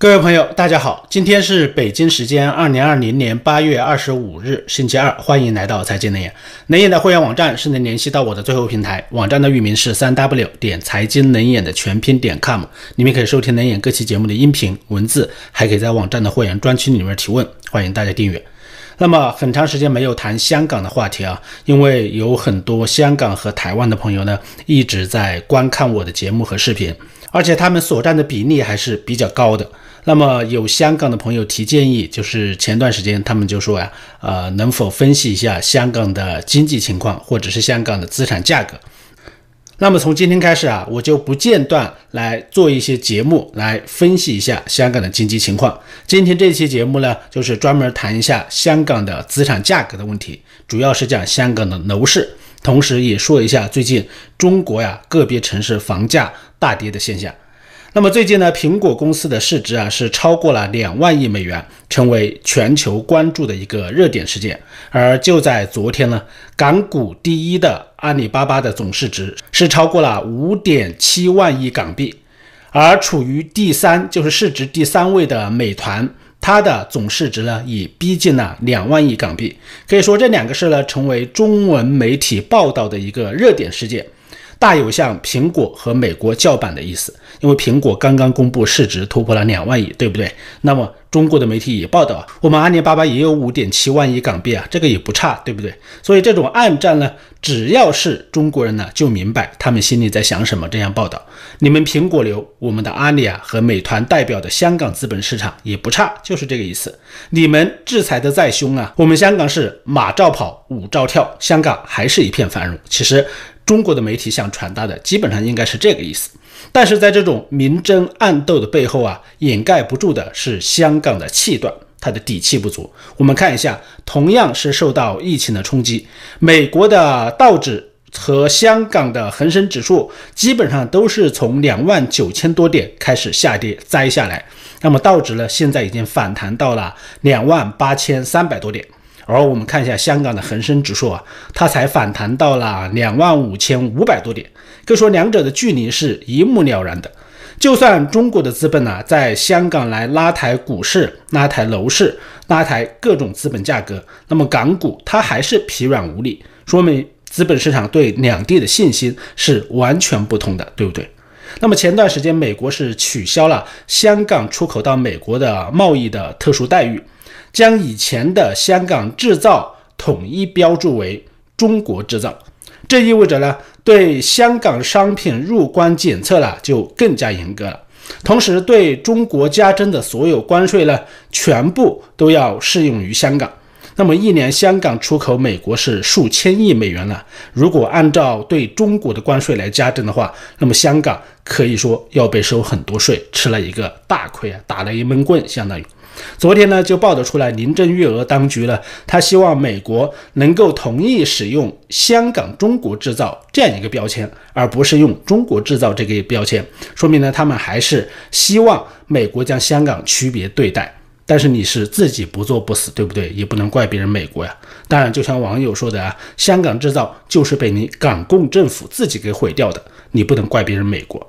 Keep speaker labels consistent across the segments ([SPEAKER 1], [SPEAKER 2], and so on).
[SPEAKER 1] 各位朋友，大家好，今天是北京时间二零二零年八月二十五日，星期二，欢迎来到财经能眼。能眼的会员网站是能联系到我的最后平台，网站的域名是三 w 点财经能眼的全拼点 com，里面可以收听能眼各期节目的音频文字，还可以在网站的会员专区里面提问，欢迎大家订阅。那么很长时间没有谈香港的话题啊，因为有很多香港和台湾的朋友呢一直在观看我的节目和视频，而且他们所占的比例还是比较高的。那么有香港的朋友提建议，就是前段时间他们就说呀，呃，能否分析一下香港的经济情况，或者是香港的资产价格？那么从今天开始啊，我就不间断来做一些节目来分析一下香港的经济情况。今天这期节目呢，就是专门谈一下香港的资产价格的问题，主要是讲香港的楼市，同时也说一下最近中国呀个别城市房价大跌的现象。那么最近呢，苹果公司的市值啊是超过了两万亿美元，成为全球关注的一个热点事件。而就在昨天呢，港股第一的阿里巴巴的总市值是超过了五点七万亿港币，而处于第三，就是市值第三位的美团，它的总市值呢也逼近了两万亿港币。可以说这两个事呢，成为中文媒体报道的一个热点事件。大有向苹果和美国叫板的意思，因为苹果刚刚公布市值突破了两万亿，对不对？那么中国的媒体也报道，我们阿里巴巴也有五点七万亿港币啊，这个也不差，对不对？所以这种暗战呢，只要是中国人呢，就明白他们心里在想什么。这样报道，你们苹果流，我们的阿里啊和美团代表的香港资本市场也不差，就是这个意思。你们制裁的再凶啊，我们香港是马照跑，舞照跳，香港还是一片繁荣。其实。中国的媒体想传达的基本上应该是这个意思，但是在这种明争暗斗的背后啊，掩盖不住的是香港的气短，它的底气不足。我们看一下，同样是受到疫情的冲击，美国的道指和香港的恒生指数基本上都是从两万九千多点开始下跌栽下来，那么道指呢，现在已经反弹到了两万八千三百多点。而我们看一下香港的恒生指数啊，它才反弹到了两万五千五百多点，可说两者的距离是一目了然的。就算中国的资本呢，在香港来拉抬股市、拉抬楼市、拉抬各种资本价格，那么港股它还是疲软无力，说明资本市场对两地的信心是完全不同的，对不对？那么前段时间，美国是取消了香港出口到美国的贸易的特殊待遇。将以前的香港制造统一标注为中国制造，这意味着呢，对香港商品入关检测了就更加严格了。同时，对中国加征的所有关税呢，全部都要适用于香港。那么一年香港出口美国是数千亿美元了，如果按照对中国的关税来加征的话，那么香港可以说要被收很多税，吃了一个大亏啊，打了一闷棍，相当于。昨天呢，就报道出来，林郑月娥当局呢，他希望美国能够同意使用“香港中国制造”这样一个标签，而不是用“中国制造”这个标签，说明呢，他们还是希望美国将香港区别对待。但是你是自己不做不死，对不对？也不能怪别人美国呀。当然，就像网友说的啊，“香港制造”就是被你港共政府自己给毁掉的，你不能怪别人美国。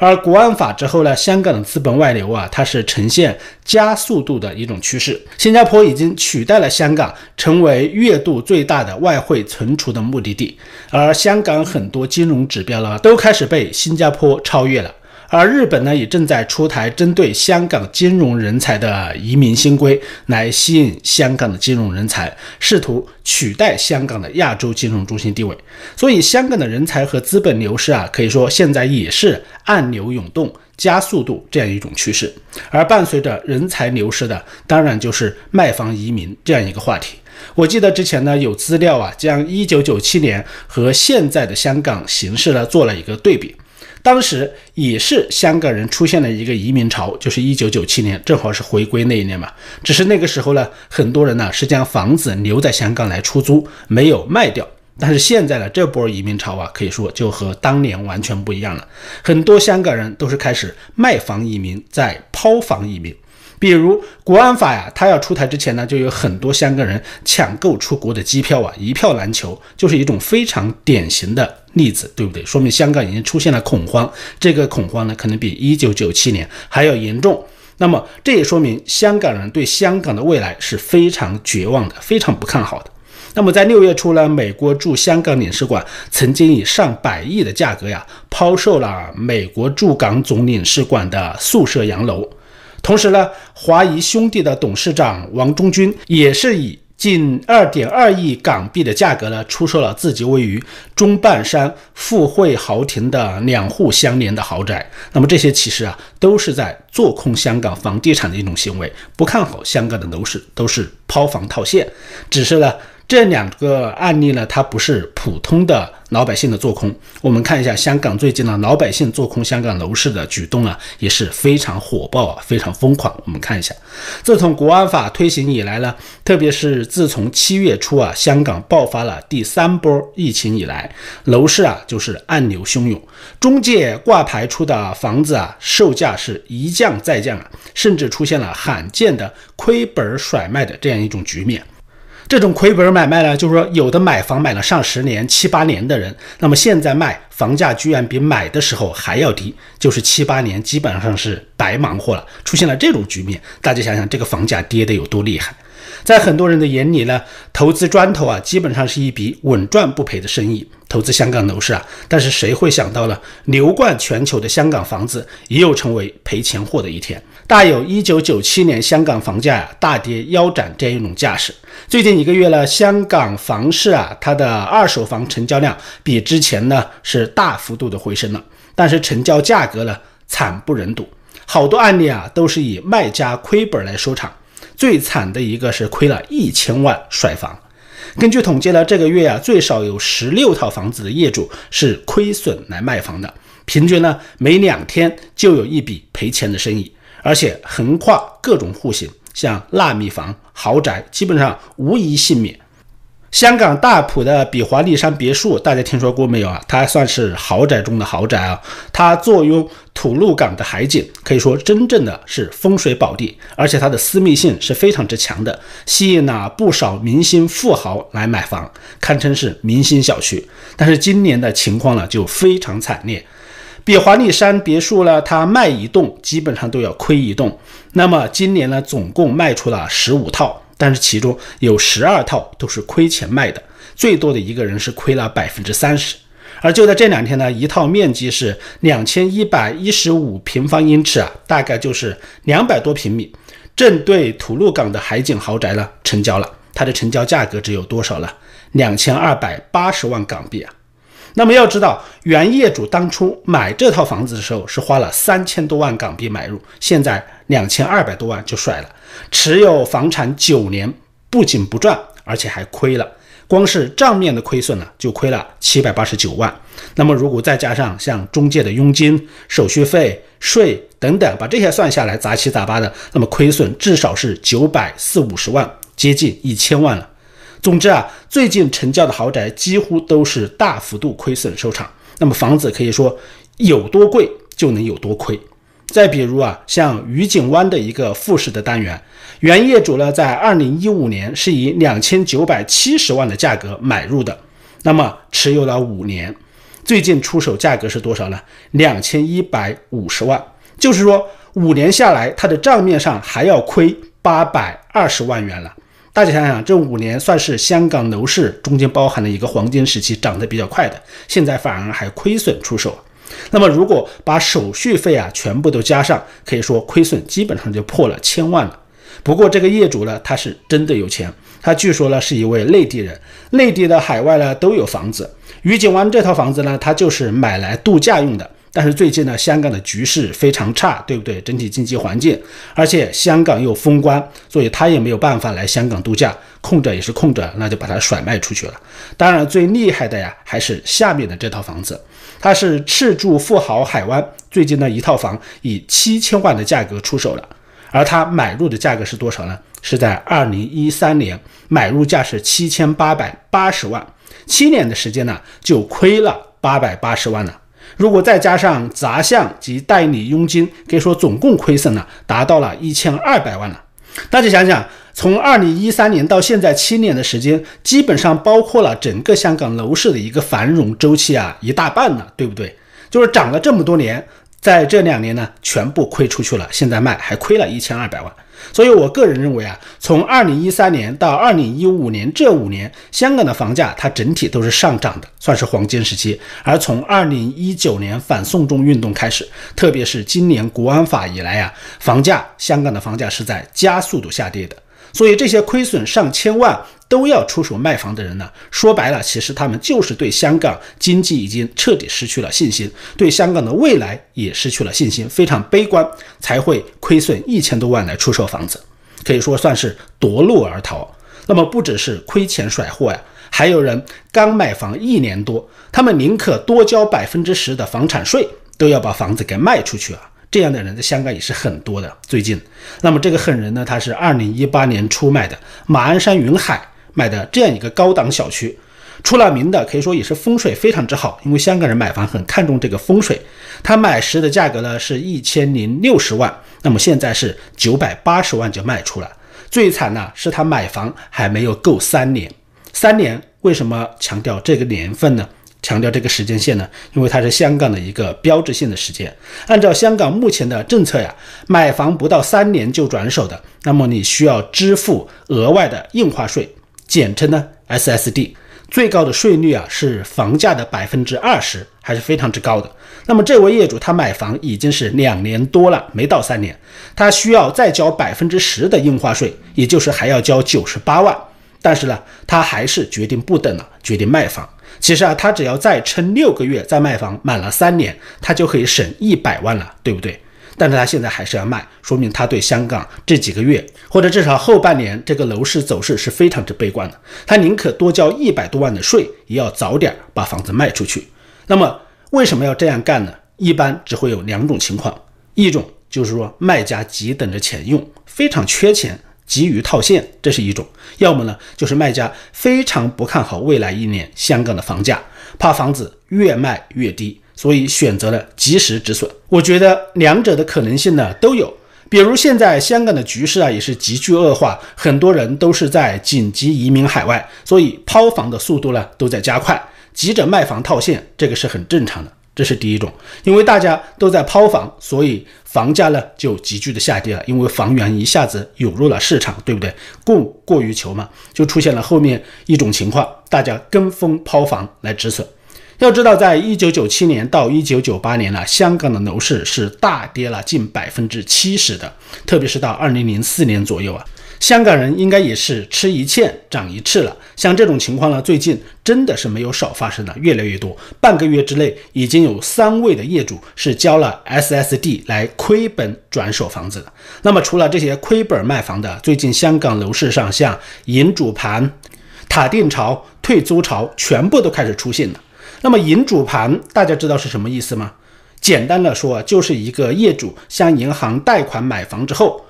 [SPEAKER 1] 而国安法之后呢，香港的资本外流啊，它是呈现加速度的一种趋势。新加坡已经取代了香港，成为月度最大的外汇存储的目的地。而香港很多金融指标呢，都开始被新加坡超越了。而日本呢，也正在出台针对香港金融人才的移民新规，来吸引香港的金融人才，试图取代香港的亚洲金融中心地位。所以，香港的人才和资本流失啊，可以说现在也是暗流涌动、加速度这样一种趋势。而伴随着人才流失的，当然就是卖房移民这样一个话题。我记得之前呢，有资料啊，将1997年和现在的香港形势呢做了一个对比。当时也是香港人出现了一个移民潮，就是一九九七年，正好是回归那一年嘛。只是那个时候呢，很多人呢是将房子留在香港来出租，没有卖掉。但是现在呢，这波移民潮啊，可以说就和当年完全不一样了。很多香港人都是开始卖房移民，在抛房移民。比如国安法呀，它要出台之前呢，就有很多香港人抢购出国的机票啊，一票难求，就是一种非常典型的例子，对不对？说明香港已经出现了恐慌，这个恐慌呢，可能比一九九七年还要严重。那么这也说明香港人对香港的未来是非常绝望的，非常不看好的。那么在六月初呢，美国驻香港领事馆曾经以上百亿的价格呀抛售了美国驻港总领事馆的宿舍洋楼。同时呢，华谊兄弟的董事长王中军也是以近二点二亿港币的价格呢，出售了自己位于中半山富汇豪庭的两户相连的豪宅。那么这些其实啊，都是在做空香港房地产的一种行为，不看好香港的楼市，都是抛房套现。只是呢。这两个案例呢，它不是普通的老百姓的做空。我们看一下香港最近呢，老百姓做空香港楼市的举动啊，也是非常火爆啊，非常疯狂。我们看一下，自从国安法推行以来呢，特别是自从七月初啊，香港爆发了第三波疫情以来，楼市啊就是暗流汹涌，中介挂牌出的房子啊，售价是一降再降啊，甚至出现了罕见的亏本甩卖的这样一种局面。这种亏本买卖呢，就是说有的买房买了上十年、七八年的人，那么现在卖房价居然比买的时候还要低，就是七八年基本上是白忙活了。出现了这种局面，大家想想这个房价跌得有多厉害。在很多人的眼里呢，投资砖头啊，基本上是一笔稳赚不赔的生意。投资香港楼市啊，但是谁会想到呢流贯全球的香港房子也有成为赔钱货的一天？大有一九九七年香港房价呀大跌腰斩这样一种架势。最近一个月呢，香港房市啊，它的二手房成交量比之前呢是大幅度的回升了，但是成交价格呢惨不忍睹，好多案例啊都是以卖家亏本来收场。最惨的一个是亏了一千万甩房。根据统计呢，这个月啊，最少有十六套房子的业主是亏损来卖房的，平均呢每两天就有一笔赔钱的生意，而且横跨各种户型，像纳米房、豪宅，基本上无一幸免。香港大埔的比华利山别墅，大家听说过没有啊？它算是豪宅中的豪宅啊！它坐拥吐露港的海景，可以说真正的是风水宝地，而且它的私密性是非常之强的，吸引了不少明星富豪来买房，堪称是明星小区。但是今年的情况呢，就非常惨烈。比华利山别墅呢，它卖一栋基本上都要亏一栋。那么今年呢，总共卖出了十五套。但是其中有十二套都是亏钱卖的，最多的一个人是亏了百分之三十。而就在这两天呢，一套面积是两千一百一十五平方英尺啊，大概就是两百多平米，正对吐露港的海景豪宅呢成交了，它的成交价格只有多少了？两千二百八十万港币啊。那么要知道，原业主当初买这套房子的时候是花了三千多万港币买入，现在两千二百多万就甩了。持有房产九年，不仅不赚，而且还亏了。光是账面的亏损呢，就亏了七百八十九万。那么如果再加上像中介的佣金、手续费、税等等，把这些算下来，杂七杂八的，那么亏损至少是九百四五十万，接近一千万了。总之啊，最近成交的豪宅几乎都是大幅度亏损收场。那么房子可以说有多贵就能有多亏。再比如啊，像愉景湾的一个复式的单元，原业主呢在二零一五年是以两千九百七十万的价格买入的，那么持有了五年，最近出手价格是多少呢？两千一百五十万，就是说五年下来，它的账面上还要亏八百二十万元了。大家想想，这五年算是香港楼市中间包含了一个黄金时期，涨得比较快的，现在反而还亏损出手。那么如果把手续费啊全部都加上，可以说亏损基本上就破了千万了。不过这个业主呢，他是真的有钱，他据说呢是一位内地人，内地的海外呢都有房子。愉景湾这套房子呢，他就是买来度假用的。但是最近呢，香港的局势非常差，对不对？整体经济环境，而且香港又封关，所以他也没有办法来香港度假，空着也是空着，那就把它甩卖出去了。当然，最厉害的呀，还是下面的这套房子，它是赤柱富豪海湾最近的一套房，以七千万的价格出手了，而他买入的价格是多少呢？是在二零一三年，买入价是七千八百八十万，七年的时间呢，就亏了八百八十万了。如果再加上杂项及代理佣金，可以说总共亏损呢，达到了一千二百万了。大家想想，从二零一三年到现在七年的时间，基本上包括了整个香港楼市的一个繁荣周期啊，一大半了，对不对？就是涨了这么多年，在这两年呢，全部亏出去了，现在卖还亏了一千二百万。所以我个人认为啊，从二零一三年到二零一五年这五年，香港的房价它整体都是上涨的，算是黄金时期。而从二零一九年反送中运动开始，特别是今年国安法以来啊，房价香港的房价是在加速度下跌的。所以这些亏损上千万都要出手卖房的人呢，说白了，其实他们就是对香港经济已经彻底失去了信心，对香港的未来也失去了信心，非常悲观，才会亏损一千多万来出售房子，可以说算是夺路而逃。那么不只是亏钱甩货呀，还有人刚买房一年多，他们宁可多交百分之十的房产税，都要把房子给卖出去啊。这样的人在香港也是很多的。最近，那么这个狠人呢，他是二零一八年出卖的马鞍山云海买的这样一个高档小区，出了名的可以说也是风水非常之好，因为香港人买房很看重这个风水。他买时的价格呢是一千零六十万，那么现在是九百八十万就卖出了。最惨呢是他买房还没有够三年，三年为什么强调这个年份呢？强调这个时间线呢，因为它是香港的一个标志性的时间。按照香港目前的政策呀，买房不到三年就转手的，那么你需要支付额外的印花税，简称呢 SSD，最高的税率啊是房价的百分之二十，还是非常之高的。那么这位业主他买房已经是两年多了，没到三年，他需要再交百分之十的印花税，也就是还要交九十八万。但是呢，他还是决定不等了，决定卖房。其实啊，他只要再撑六个月再卖房，满了三年，他就可以省一百万了，对不对？但是他现在还是要卖，说明他对香港这几个月或者至少后半年这个楼市走势是非常之悲观的。他宁可多交一百多万的税，也要早点把房子卖出去。那么为什么要这样干呢？一般只会有两种情况，一种就是说卖家急等着钱用，非常缺钱。急于套现，这是一种；要么呢，就是卖家非常不看好未来一年香港的房价，怕房子越卖越低，所以选择了及时止损。我觉得两者的可能性呢都有。比如现在香港的局势啊也是急剧恶化，很多人都是在紧急移民海外，所以抛房的速度呢都在加快，急着卖房套现，这个是很正常的。这是第一种，因为大家都在抛房，所以房价呢就急剧的下跌了。因为房源一下子涌入了市场，对不对？供过于求嘛，就出现了后面一种情况，大家跟风抛房来止损。要知道，在一九九七年到一九九八年呢，香港的楼市是大跌了近百分之七十的，特别是到二零零四年左右啊。香港人应该也是吃一堑长一智了，像这种情况呢，最近真的是没有少发生的，越来越多。半个月之内，已经有三位的业主是交了 SSD 来亏本转手房子的。那么，除了这些亏本卖房的，最近香港楼市上像银主盘、塔定潮、退租潮，全部都开始出现了。那么，银主盘大家知道是什么意思吗？简单的说，就是一个业主向银行贷款买房之后。